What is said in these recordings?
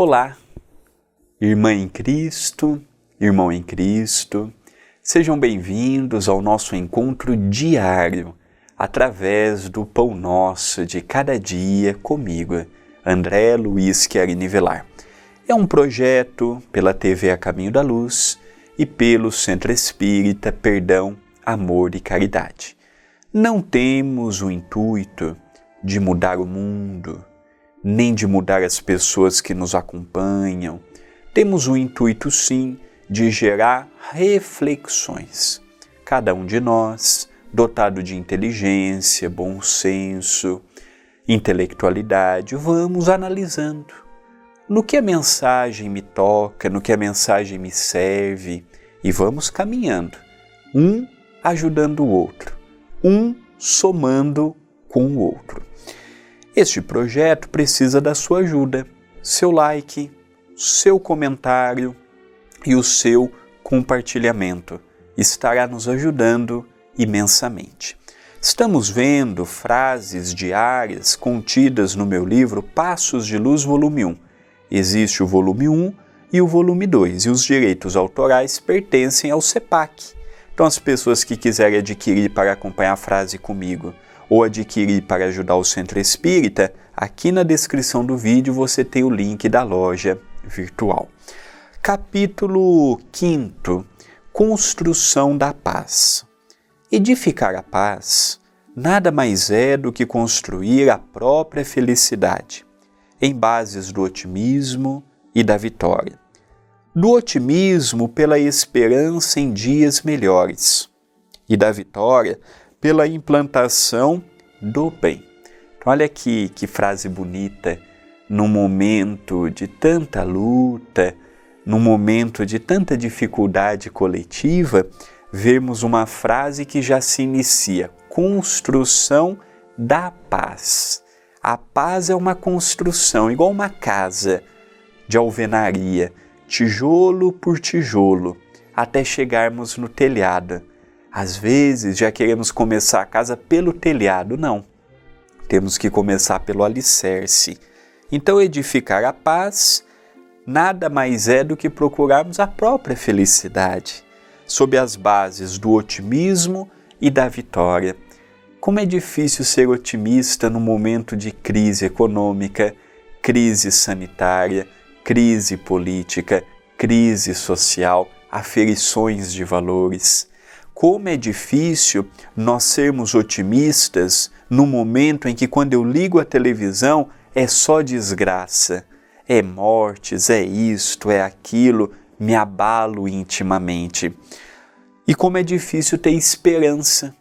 Olá, irmã em Cristo, irmão em Cristo, sejam bem-vindos ao nosso encontro diário através do Pão Nosso de Cada Dia comigo, André Luiz Chiarini. É um projeto pela TV A Caminho da Luz e pelo Centro Espírita Perdão, Amor e Caridade. Não temos o intuito de mudar o mundo, nem de mudar as pessoas que nos acompanham. Temos o intuito, sim, de gerar reflexões. Cada um de nós, dotado de inteligência, bom senso, intelectualidade, vamos analisando no que a mensagem me toca, no que a mensagem me serve e vamos caminhando, um ajudando o outro, um somando com o outro. Este projeto precisa da sua ajuda, seu like, seu comentário e o seu compartilhamento. Estará nos ajudando imensamente. Estamos vendo frases diárias contidas no meu livro Passos de Luz, volume 1. Existe o volume 1 e o volume 2, e os direitos autorais pertencem ao CEPAC. Então, as pessoas que quiserem adquirir para acompanhar a frase comigo ou adquirir para ajudar o Centro Espírita, aqui na descrição do vídeo você tem o link da loja virtual. Capítulo 5 Construção da Paz. Edificar a paz nada mais é do que construir a própria felicidade, em bases do otimismo e da vitória. Do otimismo pela esperança em dias melhores, e da vitória pela implantação do bem. Então, olha que, que frase bonita, num momento de tanta luta, num momento de tanta dificuldade coletiva, vemos uma frase que já se inicia: construção da paz. A paz é uma construção, igual uma casa de alvenaria, tijolo por tijolo, até chegarmos no telhado. Às vezes já queremos começar a casa pelo telhado, não. Temos que começar pelo alicerce. Então, edificar a paz nada mais é do que procurarmos a própria felicidade, sob as bases do otimismo e da vitória. Como é difícil ser otimista no momento de crise econômica, crise sanitária, crise política, crise social, aferições de valores como é difícil nós sermos otimistas no momento em que, quando eu ligo a televisão, é só desgraça, é mortes, é isto, é aquilo, me abalo intimamente. E como é difícil ter esperança.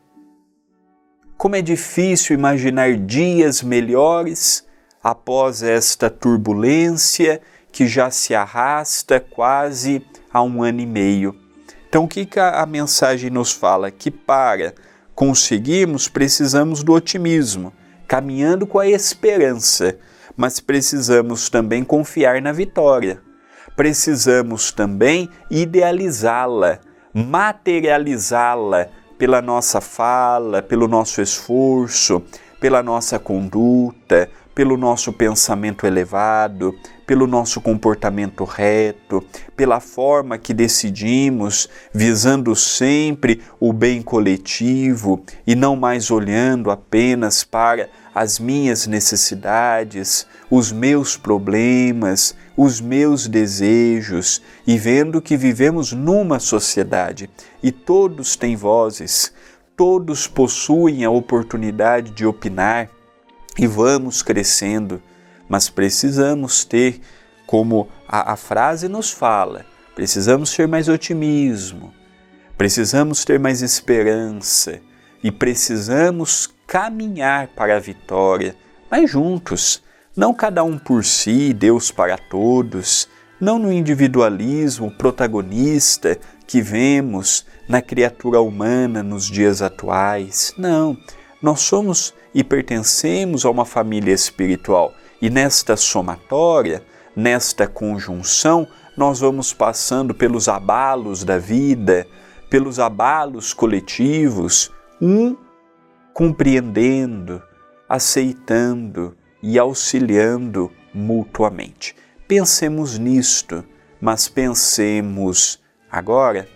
Como é difícil imaginar dias melhores após esta turbulência que já se arrasta quase há um ano e meio. Então, o que, a mensagem nos fala? Que para conseguirmos, precisamos do otimismo, caminhando com a esperança, mas precisamos também confiar na vitória. Precisamos também idealizá-la, materializá-la pela nossa fala, pelo nosso esforço, pela nossa conduta, pelo nosso pensamento elevado, pelo nosso comportamento reto, pela forma que decidimos, visando sempre o bem coletivo e não mais olhando apenas para as minhas necessidades, os meus problemas, os meus desejos e vendo que vivemos numa sociedade e todos têm vozes, todos possuem a oportunidade de opinar e vamos crescendo, mas precisamos ter, como a, a frase nos fala, precisamos ter mais otimismo, precisamos ter mais esperança e precisamos caminhar para a vitória, mas juntos, não cada um por si, Deus para todos, não no individualismo protagonista que vemos na criatura humana nos dias atuais. Não, nós somos e pertencemos a uma família espiritual. E nesta somatória, nesta conjunção, nós vamos passando pelos abalos da vida, pelos abalos coletivos, um compreendendo, aceitando e auxiliando mutuamente. Pensemos nisto, mas pensemos agora